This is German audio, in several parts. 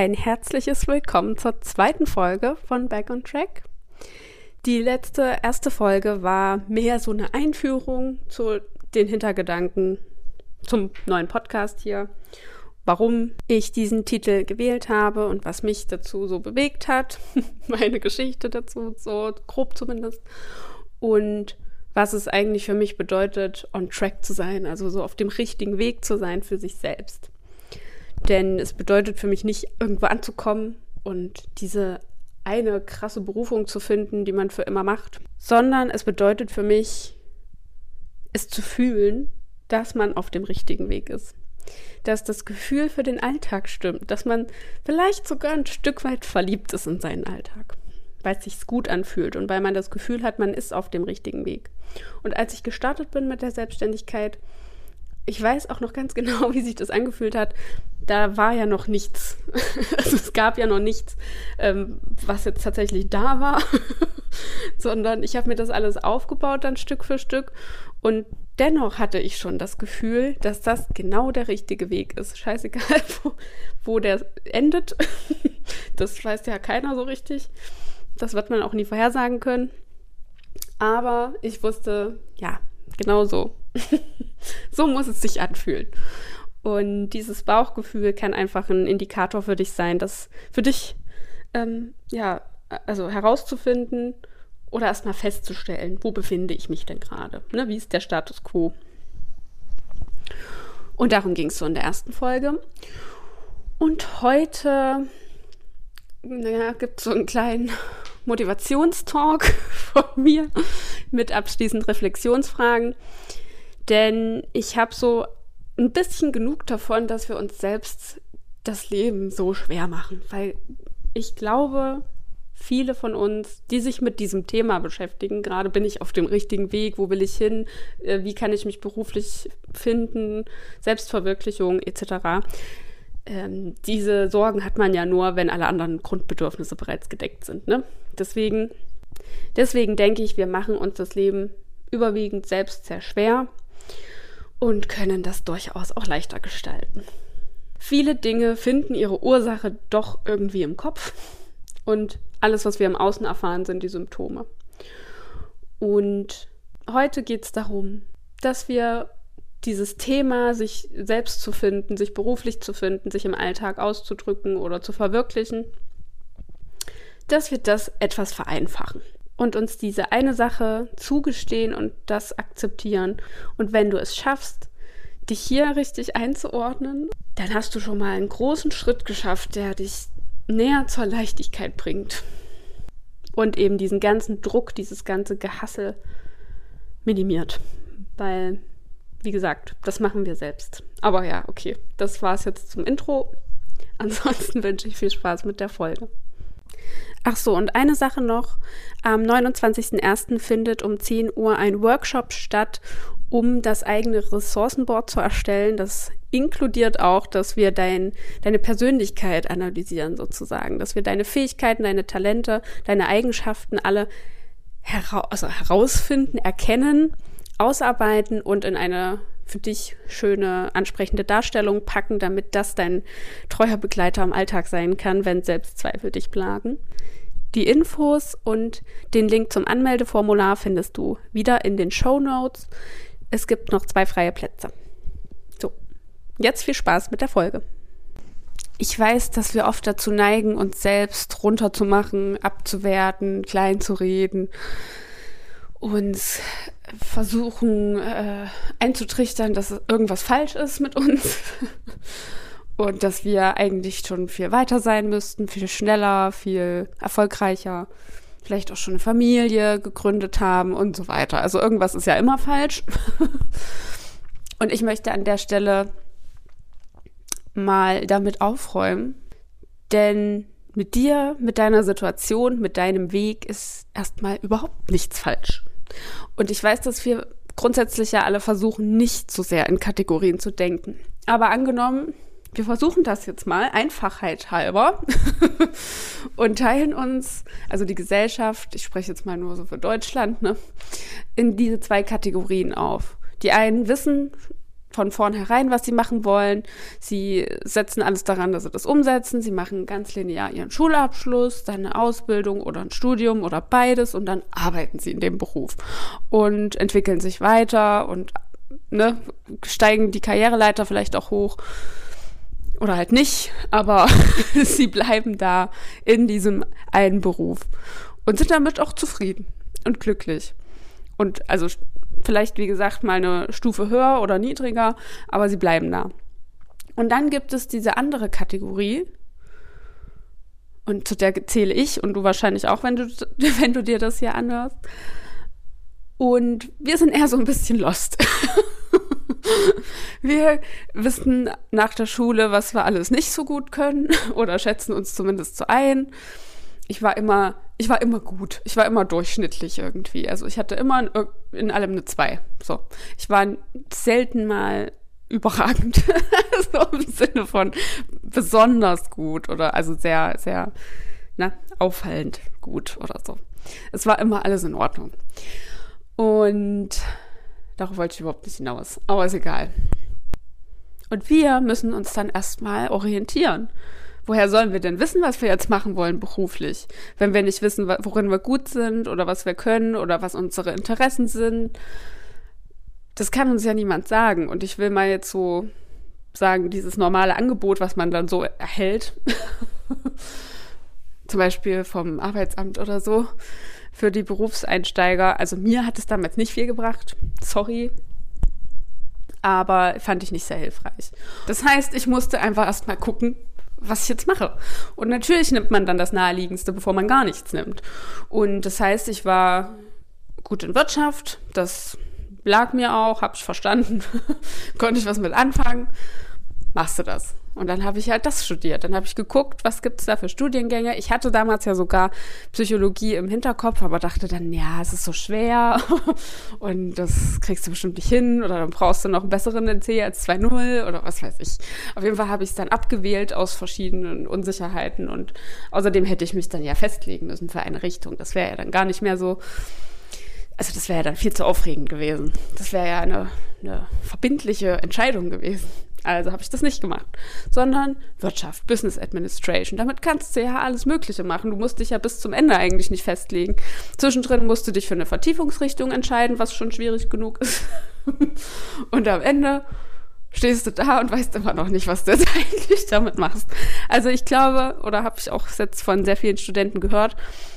ein herzliches Willkommen zur zweiten Folge von Back on Track. Die letzte, erste Folge war mehr so eine Einführung zu den Hintergedanken zum neuen Podcast hier, warum ich diesen Titel gewählt habe und was mich dazu so bewegt hat, meine Geschichte dazu, so grob zumindest, und was es eigentlich für mich bedeutet, on track zu sein, also so auf dem richtigen Weg zu sein für sich selbst. Denn es bedeutet für mich nicht, irgendwo anzukommen und diese eine krasse Berufung zu finden, die man für immer macht, sondern es bedeutet für mich, es zu fühlen, dass man auf dem richtigen Weg ist. Dass das Gefühl für den Alltag stimmt, dass man vielleicht sogar ein Stück weit verliebt ist in seinen Alltag, weil es sich gut anfühlt und weil man das Gefühl hat, man ist auf dem richtigen Weg. Und als ich gestartet bin mit der Selbstständigkeit, ich weiß auch noch ganz genau, wie sich das angefühlt hat. Da war ja noch nichts. Also es gab ja noch nichts, ähm, was jetzt tatsächlich da war, sondern ich habe mir das alles aufgebaut dann Stück für Stück und dennoch hatte ich schon das Gefühl, dass das genau der richtige Weg ist. Scheißegal, wo, wo der endet. Das weiß ja keiner so richtig. Das wird man auch nie vorhersagen können. Aber ich wusste, ja, genau so. so muss es sich anfühlen. Und dieses Bauchgefühl kann einfach ein Indikator für dich sein, das für dich, ähm, ja, also herauszufinden oder erstmal festzustellen, wo befinde ich mich denn gerade? Ne, wie ist der Status quo? Und darum ging es so in der ersten Folge. Und heute naja, gibt es so einen kleinen Motivationstalk von mir mit abschließend Reflexionsfragen. Denn ich habe so ein bisschen genug davon, dass wir uns selbst das Leben so schwer machen. Weil ich glaube, viele von uns, die sich mit diesem Thema beschäftigen, gerade bin ich auf dem richtigen Weg, wo will ich hin, äh, wie kann ich mich beruflich finden, Selbstverwirklichung etc. Ähm, diese Sorgen hat man ja nur, wenn alle anderen Grundbedürfnisse bereits gedeckt sind. Ne? Deswegen, deswegen denke ich, wir machen uns das Leben überwiegend selbst sehr schwer und können das durchaus auch leichter gestalten. Viele Dinge finden ihre Ursache doch irgendwie im Kopf und alles, was wir im Außen erfahren, sind die Symptome. Und heute geht es darum, dass wir dieses Thema, sich selbst zu finden, sich beruflich zu finden, sich im Alltag auszudrücken oder zu verwirklichen, dass wir das etwas vereinfachen und uns diese eine Sache zugestehen und das akzeptieren. Und wenn du es schaffst, dich hier richtig einzuordnen, dann hast du schon mal einen großen Schritt geschafft, der dich näher zur Leichtigkeit bringt. Und eben diesen ganzen Druck, dieses ganze Gehassel minimiert. Weil, wie gesagt, das machen wir selbst. Aber ja, okay, das war es jetzt zum Intro. Ansonsten wünsche ich viel Spaß mit der Folge. Ach so, und eine Sache noch. Am 29.01. findet um 10 Uhr ein Workshop statt, um das eigene Ressourcenboard zu erstellen. Das inkludiert auch, dass wir dein, deine Persönlichkeit analysieren sozusagen, dass wir deine Fähigkeiten, deine Talente, deine Eigenschaften alle hera also herausfinden, erkennen, ausarbeiten und in eine für dich schöne, ansprechende Darstellung packen, damit das dein treuer Begleiter im Alltag sein kann, wenn Selbstzweifel dich plagen. Die Infos und den Link zum Anmeldeformular findest du wieder in den Show Notes. Es gibt noch zwei freie Plätze. So, jetzt viel Spaß mit der Folge. Ich weiß, dass wir oft dazu neigen, uns selbst runterzumachen, abzuwerten, klein zu reden, uns versuchen äh, einzutrichtern, dass irgendwas falsch ist mit uns und dass wir eigentlich schon viel weiter sein müssten, viel schneller, viel erfolgreicher, vielleicht auch schon eine Familie gegründet haben und so weiter. Also irgendwas ist ja immer falsch. und ich möchte an der Stelle mal damit aufräumen, denn mit dir, mit deiner Situation, mit deinem Weg ist erstmal überhaupt nichts falsch. Und ich weiß, dass wir grundsätzlich ja alle versuchen, nicht so sehr in Kategorien zu denken. Aber angenommen, wir versuchen das jetzt mal, Einfachheit halber, und teilen uns, also die Gesellschaft, ich spreche jetzt mal nur so für Deutschland, ne, in diese zwei Kategorien auf. Die einen wissen von vornherein, was sie machen wollen. Sie setzen alles daran, dass sie das umsetzen. Sie machen ganz linear ihren Schulabschluss, dann eine Ausbildung oder ein Studium oder beides und dann arbeiten sie in dem Beruf und entwickeln sich weiter und ne, steigen die Karriereleiter vielleicht auch hoch oder halt nicht, aber sie bleiben da in diesem einen Beruf und sind damit auch zufrieden und glücklich. Und also vielleicht, wie gesagt, mal eine Stufe höher oder niedriger, aber sie bleiben da. Und dann gibt es diese andere Kategorie, und zu der zähle ich und du wahrscheinlich auch, wenn du, wenn du dir das hier anhörst. Und wir sind eher so ein bisschen lost. wir wissen nach der Schule, was wir alles nicht so gut können oder schätzen uns zumindest so ein ich war immer, ich war immer gut. Ich war immer durchschnittlich irgendwie. Also ich hatte immer in, in allem eine zwei. So. Ich war selten mal überragend. so im Sinne von besonders gut oder also sehr, sehr na, auffallend gut oder so. Es war immer alles in Ordnung. Und darauf wollte ich überhaupt nicht hinaus. Aber ist egal. Und wir müssen uns dann erstmal orientieren woher sollen wir denn wissen, was wir jetzt machen wollen beruflich, wenn wir nicht wissen, worin wir gut sind oder was wir können oder was unsere Interessen sind? Das kann uns ja niemand sagen. Und ich will mal jetzt so sagen, dieses normale Angebot, was man dann so erhält, zum Beispiel vom Arbeitsamt oder so, für die Berufseinsteiger. Also mir hat es damals nicht viel gebracht. Sorry. Aber fand ich nicht sehr hilfreich. Das heißt, ich musste einfach erst mal gucken, was ich jetzt mache. Und natürlich nimmt man dann das Naheliegendste, bevor man gar nichts nimmt. Und das heißt, ich war gut in Wirtschaft, das lag mir auch, habe ich verstanden, konnte ich was mit anfangen, machst du das. Und dann habe ich halt das studiert. Dann habe ich geguckt, was gibt es da für Studiengänge. Ich hatte damals ja sogar Psychologie im Hinterkopf, aber dachte dann, ja, es ist so schwer und das kriegst du bestimmt nicht hin oder dann brauchst du noch einen besseren NC als 2.0 oder was weiß ich. Auf jeden Fall habe ich es dann abgewählt aus verschiedenen Unsicherheiten und außerdem hätte ich mich dann ja festlegen müssen für eine Richtung. Das wäre ja dann gar nicht mehr so, also das wäre ja dann viel zu aufregend gewesen. Das wäre ja eine, eine verbindliche Entscheidung gewesen. Also habe ich das nicht gemacht, sondern Wirtschaft, Business Administration. Damit kannst du ja alles Mögliche machen. Du musst dich ja bis zum Ende eigentlich nicht festlegen. Zwischendrin musst du dich für eine Vertiefungsrichtung entscheiden, was schon schwierig genug ist. und am Ende stehst du da und weißt immer noch nicht, was du jetzt eigentlich damit machst. Also ich glaube, oder habe ich auch jetzt von sehr vielen Studenten gehört,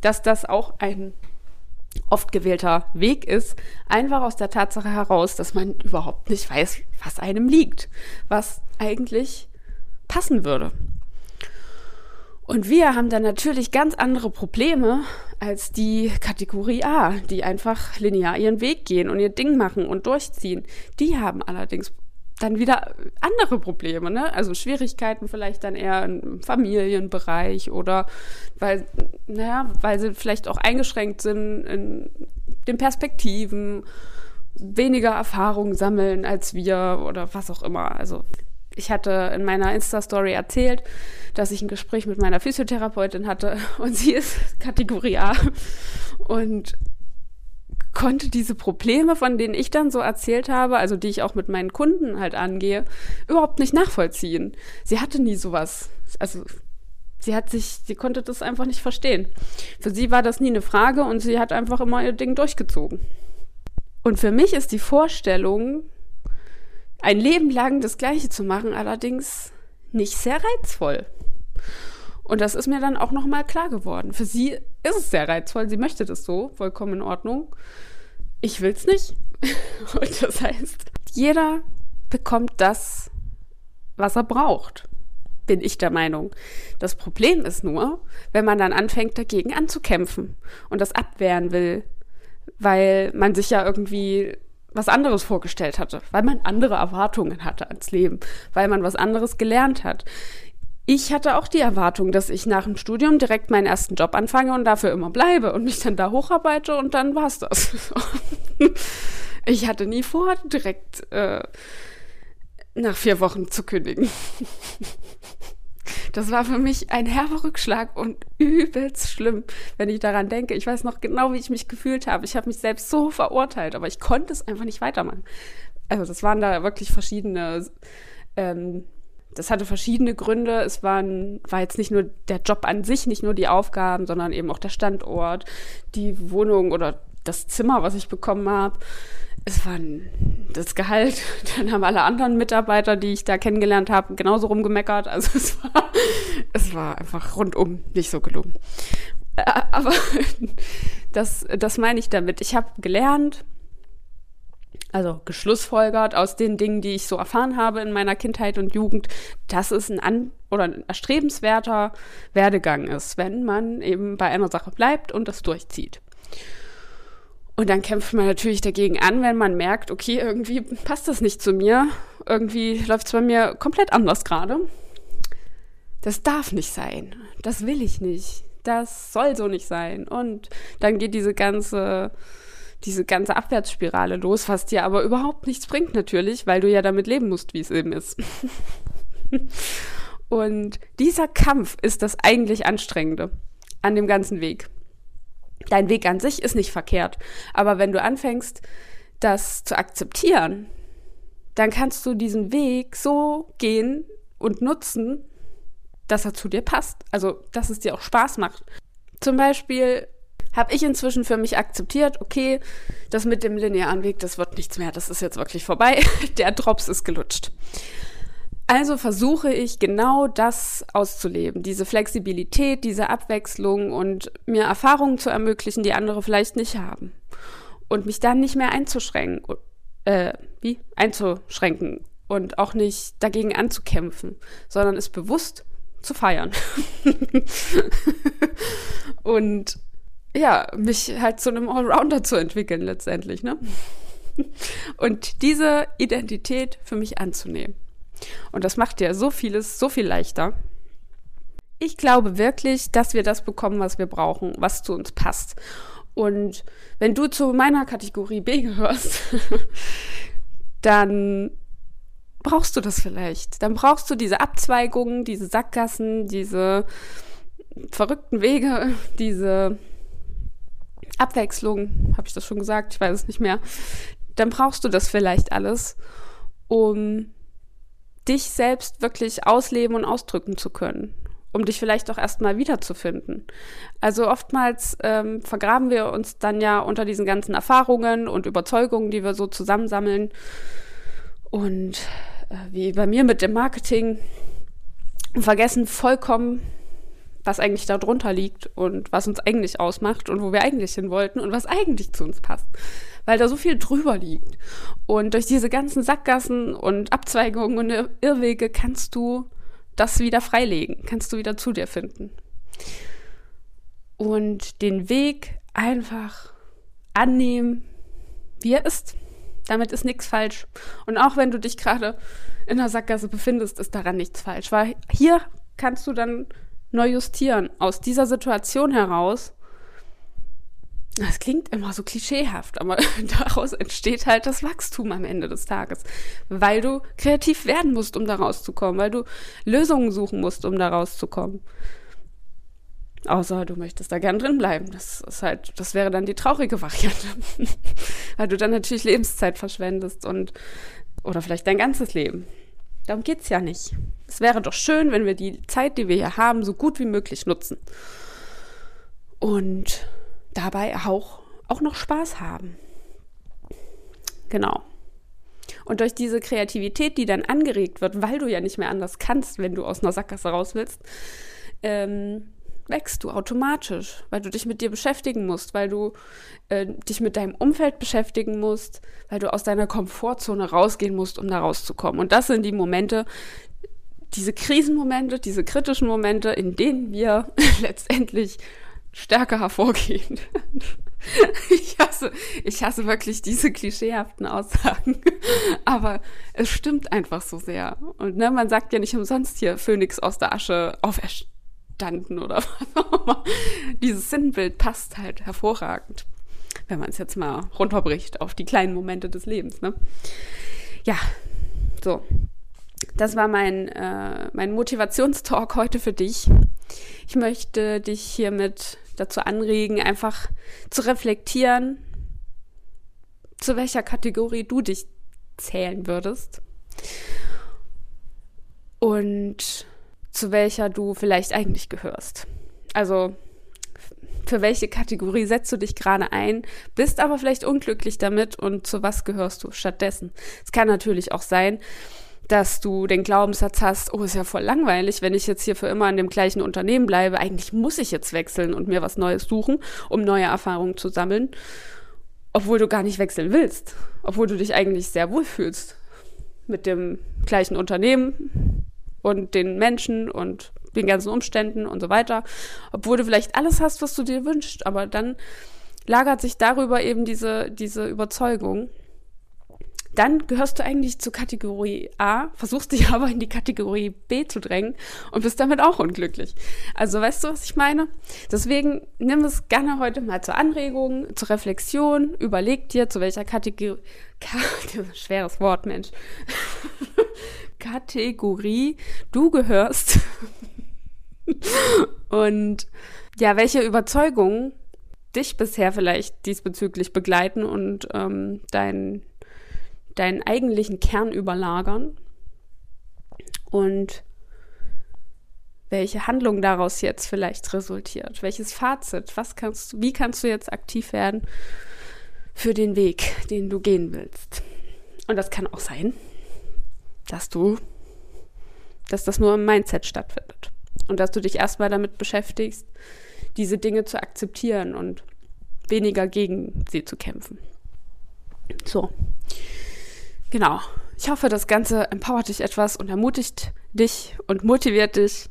dass das auch ein oft gewählter Weg ist, einfach aus der Tatsache heraus, dass man überhaupt nicht weiß, was einem liegt, was eigentlich passen würde. Und wir haben dann natürlich ganz andere Probleme als die Kategorie A, die einfach linear ihren Weg gehen und ihr Ding machen und durchziehen. Die haben allerdings dann wieder andere Probleme, ne? Also Schwierigkeiten vielleicht dann eher im Familienbereich oder weil, naja, weil sie vielleicht auch eingeschränkt sind in den Perspektiven, weniger Erfahrung sammeln als wir oder was auch immer. Also ich hatte in meiner Insta-Story erzählt, dass ich ein Gespräch mit meiner Physiotherapeutin hatte und sie ist Kategorie A. Und konnte diese Probleme, von denen ich dann so erzählt habe, also die ich auch mit meinen Kunden halt angehe, überhaupt nicht nachvollziehen. Sie hatte nie sowas. Also sie hat sich, sie konnte das einfach nicht verstehen. Für sie war das nie eine Frage und sie hat einfach immer ihr Ding durchgezogen. Und für mich ist die Vorstellung, ein Leben lang das Gleiche zu machen, allerdings nicht sehr reizvoll. Und das ist mir dann auch nochmal klar geworden. Für sie ist es sehr reizvoll, sie möchte das so, vollkommen in Ordnung. Ich will es nicht. Und das heißt, jeder bekommt das, was er braucht, bin ich der Meinung. Das Problem ist nur, wenn man dann anfängt, dagegen anzukämpfen und das abwehren will, weil man sich ja irgendwie was anderes vorgestellt hatte, weil man andere Erwartungen hatte ans Leben, weil man was anderes gelernt hat ich hatte auch die Erwartung, dass ich nach dem Studium direkt meinen ersten Job anfange und dafür immer bleibe und mich dann da hocharbeite und dann war's das. ich hatte nie vor, direkt äh, nach vier Wochen zu kündigen. Das war für mich ein herber Rückschlag und übelst schlimm, wenn ich daran denke. Ich weiß noch genau, wie ich mich gefühlt habe. Ich habe mich selbst so verurteilt, aber ich konnte es einfach nicht weitermachen. also das waren da wirklich verschiedene, ähm, das hatte verschiedene Gründe. Es waren, war jetzt nicht nur der Job an sich, nicht nur die Aufgaben, sondern eben auch der Standort, die Wohnung oder das Zimmer, was ich bekommen habe. Es war das Gehalt. Dann haben alle anderen Mitarbeiter, die ich da kennengelernt habe, genauso rumgemeckert. Also es war, es war einfach rundum nicht so gelungen. Äh, aber das, das meine ich damit. Ich habe gelernt, also geschlussfolgert aus den Dingen, die ich so erfahren habe in meiner Kindheit und Jugend, dass es ein an oder ein erstrebenswerter Werdegang ist, wenn man eben bei einer Sache bleibt und das durchzieht. Und dann kämpft man natürlich dagegen an, wenn man merkt, okay, irgendwie passt das nicht zu mir, irgendwie läuft es bei mir komplett anders gerade. Das darf nicht sein. Das will ich nicht. Das soll so nicht sein. Und dann geht diese ganze diese ganze Abwärtsspirale los, was dir aber überhaupt nichts bringt natürlich, weil du ja damit leben musst, wie es eben ist. Und dieser Kampf ist das eigentlich Anstrengende an dem ganzen Weg. Dein Weg an sich ist nicht verkehrt, aber wenn du anfängst, das zu akzeptieren, dann kannst du diesen Weg so gehen und nutzen, dass er zu dir passt. Also, dass es dir auch Spaß macht. Zum Beispiel habe ich inzwischen für mich akzeptiert, okay, das mit dem linearen Weg, das wird nichts mehr, das ist jetzt wirklich vorbei. Der Drops ist gelutscht. Also versuche ich genau das auszuleben, diese Flexibilität, diese Abwechslung und mir Erfahrungen zu ermöglichen, die andere vielleicht nicht haben. Und mich dann nicht mehr einzuschränken, äh, wie? Einzuschränken und auch nicht dagegen anzukämpfen, sondern es bewusst zu feiern. und ja, mich halt zu einem Allrounder zu entwickeln letztendlich, ne? Und diese Identität für mich anzunehmen. Und das macht ja so vieles so viel leichter. Ich glaube wirklich, dass wir das bekommen, was wir brauchen, was zu uns passt. Und wenn du zu meiner Kategorie B gehörst, dann brauchst du das vielleicht. Dann brauchst du diese Abzweigungen, diese Sackgassen, diese verrückten Wege, diese Abwechslung, habe ich das schon gesagt, ich weiß es nicht mehr, dann brauchst du das vielleicht alles, um dich selbst wirklich ausleben und ausdrücken zu können, um dich vielleicht auch erstmal wiederzufinden. Also oftmals ähm, vergraben wir uns dann ja unter diesen ganzen Erfahrungen und Überzeugungen, die wir so zusammensammeln. Und äh, wie bei mir mit dem Marketing, vergessen vollkommen, was eigentlich darunter liegt und was uns eigentlich ausmacht und wo wir eigentlich hin wollten und was eigentlich zu uns passt. Weil da so viel drüber liegt. Und durch diese ganzen Sackgassen und Abzweigungen und Irrwege kannst du das wieder freilegen, kannst du wieder zu dir finden. Und den Weg einfach annehmen, wie er ist. Damit ist nichts falsch. Und auch wenn du dich gerade in der Sackgasse befindest, ist daran nichts falsch. Weil hier kannst du dann neu justieren. Aus dieser Situation heraus, das klingt immer so klischeehaft, aber daraus entsteht halt das Wachstum am Ende des Tages, weil du kreativ werden musst, um da rauszukommen, weil du Lösungen suchen musst, um da rauszukommen. Außer du möchtest da gern drin bleiben. Das ist halt, das wäre dann die traurige Variante. weil du dann natürlich Lebenszeit verschwendest und oder vielleicht dein ganzes Leben. Darum geht es ja nicht. Es wäre doch schön, wenn wir die Zeit, die wir hier haben, so gut wie möglich nutzen. Und dabei auch, auch noch Spaß haben. Genau. Und durch diese Kreativität, die dann angeregt wird, weil du ja nicht mehr anders kannst, wenn du aus einer Sackgasse raus willst, ähm, wächst du automatisch, weil du dich mit dir beschäftigen musst, weil du äh, dich mit deinem Umfeld beschäftigen musst, weil du aus deiner Komfortzone rausgehen musst, um da rauszukommen. Und das sind die Momente, diese Krisenmomente, diese kritischen Momente, in denen wir letztendlich stärker hervorgehen. Ich hasse, ich hasse wirklich diese klischeehaften Aussagen. Aber es stimmt einfach so sehr. Und ne, man sagt ja nicht umsonst hier Phönix aus der Asche auferstehen standen oder was auch immer. Dieses Sinnbild passt halt hervorragend, wenn man es jetzt mal runterbricht auf die kleinen Momente des Lebens. Ne? Ja, so. Das war mein, äh, mein Motivationstalk heute für dich. Ich möchte dich hiermit dazu anregen, einfach zu reflektieren, zu welcher Kategorie du dich zählen würdest. Und zu welcher du vielleicht eigentlich gehörst. Also für welche Kategorie setzt du dich gerade ein, bist aber vielleicht unglücklich damit und zu was gehörst du stattdessen. Es kann natürlich auch sein, dass du den Glaubenssatz hast, oh, ist ja voll langweilig, wenn ich jetzt hier für immer an dem gleichen Unternehmen bleibe. Eigentlich muss ich jetzt wechseln und mir was Neues suchen, um neue Erfahrungen zu sammeln, obwohl du gar nicht wechseln willst, obwohl du dich eigentlich sehr wohl fühlst mit dem gleichen Unternehmen und den Menschen und den ganzen Umständen und so weiter, obwohl du vielleicht alles hast, was du dir wünschst, aber dann lagert sich darüber eben diese, diese Überzeugung. Dann gehörst du eigentlich zur Kategorie A, versuchst dich aber in die Kategorie B zu drängen und bist damit auch unglücklich. Also weißt du, was ich meine? Deswegen nimm es gerne heute mal zur Anregung, zur Reflexion, überleg dir, zu welcher Kategorie, Ka schweres Wort, Mensch, Kategorie du gehörst. Und ja, welche Überzeugungen dich bisher vielleicht diesbezüglich begleiten und ähm, dein, deinen eigentlichen Kern überlagern. Und welche Handlung daraus jetzt vielleicht resultiert, welches Fazit, was kannst wie kannst du jetzt aktiv werden für den Weg, den du gehen willst. Und das kann auch sein, dass du, dass das nur im Mindset stattfindet. Und dass du dich erstmal damit beschäftigst, diese Dinge zu akzeptieren und weniger gegen sie zu kämpfen. So. Genau. Ich hoffe, das Ganze empowert dich etwas und ermutigt dich und motiviert dich,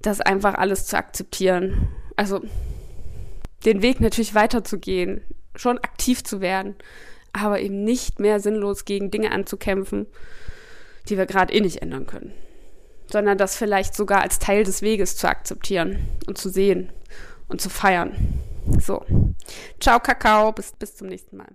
das einfach alles zu akzeptieren. Also den Weg natürlich weiterzugehen, schon aktiv zu werden, aber eben nicht mehr sinnlos gegen Dinge anzukämpfen, die wir gerade eh nicht ändern können sondern das vielleicht sogar als Teil des Weges zu akzeptieren und zu sehen und zu feiern. So. Ciao, Kakao. Bis, bis zum nächsten Mal.